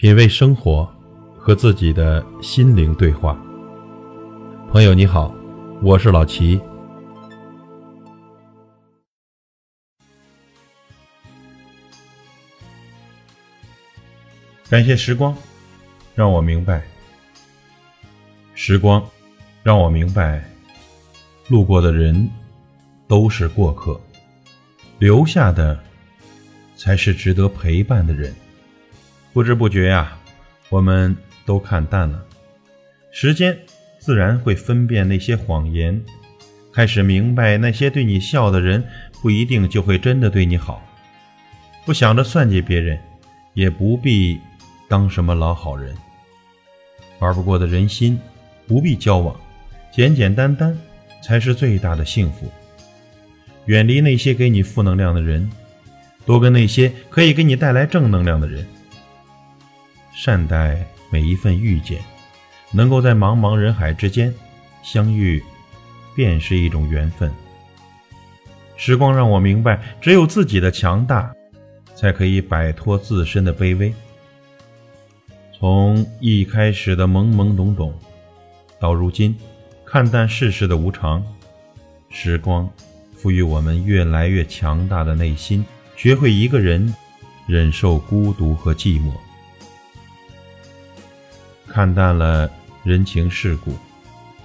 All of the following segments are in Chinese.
品味生活，和自己的心灵对话。朋友你好，我是老齐。感谢时光，让我明白。时光，让我明白，路过的人都是过客，留下的才是值得陪伴的人。不知不觉呀，我们都看淡了。时间自然会分辨那些谎言，开始明白那些对你笑的人，不一定就会真的对你好。不想着算计别人，也不必当什么老好人。玩不过的人心，不必交往，简简单单才是最大的幸福。远离那些给你负能量的人，多跟那些可以给你带来正能量的人。善待每一份遇见，能够在茫茫人海之间相遇，便是一种缘分。时光让我明白，只有自己的强大，才可以摆脱自身的卑微。从一开始的懵懵懂懂，到如今看淡世事的无常，时光赋予我们越来越强大的内心，学会一个人忍受孤独和寂寞。看淡了人情世故，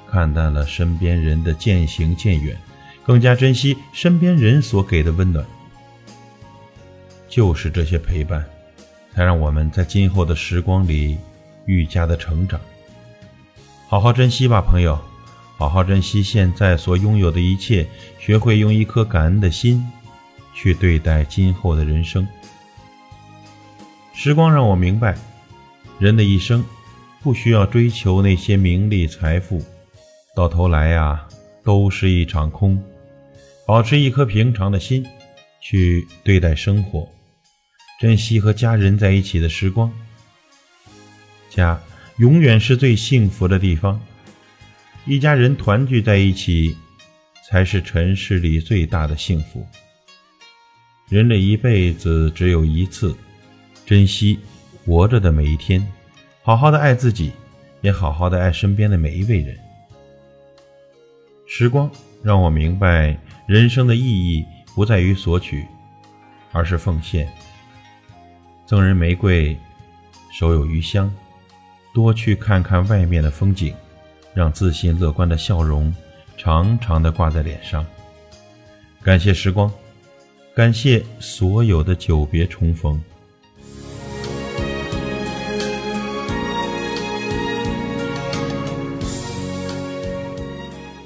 看淡了身边人的渐行渐远，更加珍惜身边人所给的温暖。就是这些陪伴，才让我们在今后的时光里愈加的成长。好好珍惜吧，朋友，好好珍惜现在所拥有的一切，学会用一颗感恩的心去对待今后的人生。时光让我明白，人的一生。不需要追求那些名利财富，到头来呀，都是一场空。保持一颗平常的心，去对待生活，珍惜和家人在一起的时光。家永远是最幸福的地方，一家人团聚在一起，才是尘世里最大的幸福。人这一辈子只有一次，珍惜活着的每一天。好好的爱自己，也好好的爱身边的每一位人。时光让我明白，人生的意义不在于索取，而是奉献。赠人玫瑰，手有余香。多去看看外面的风景，让自信乐观的笑容长长的挂在脸上。感谢时光，感谢所有的久别重逢。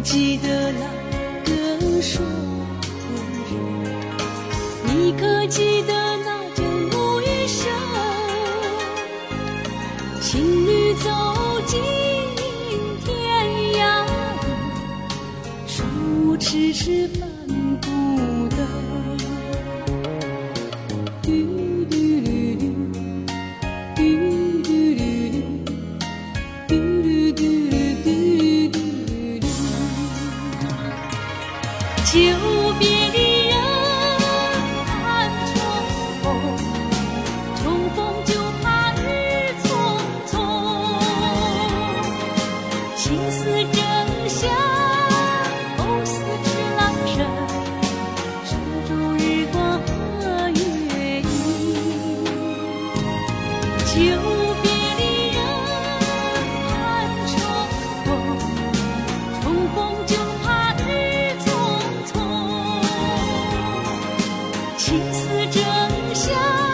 记得那个说日，你可记得那阵雨声？情侣走进天涯路，手迟迟办不正香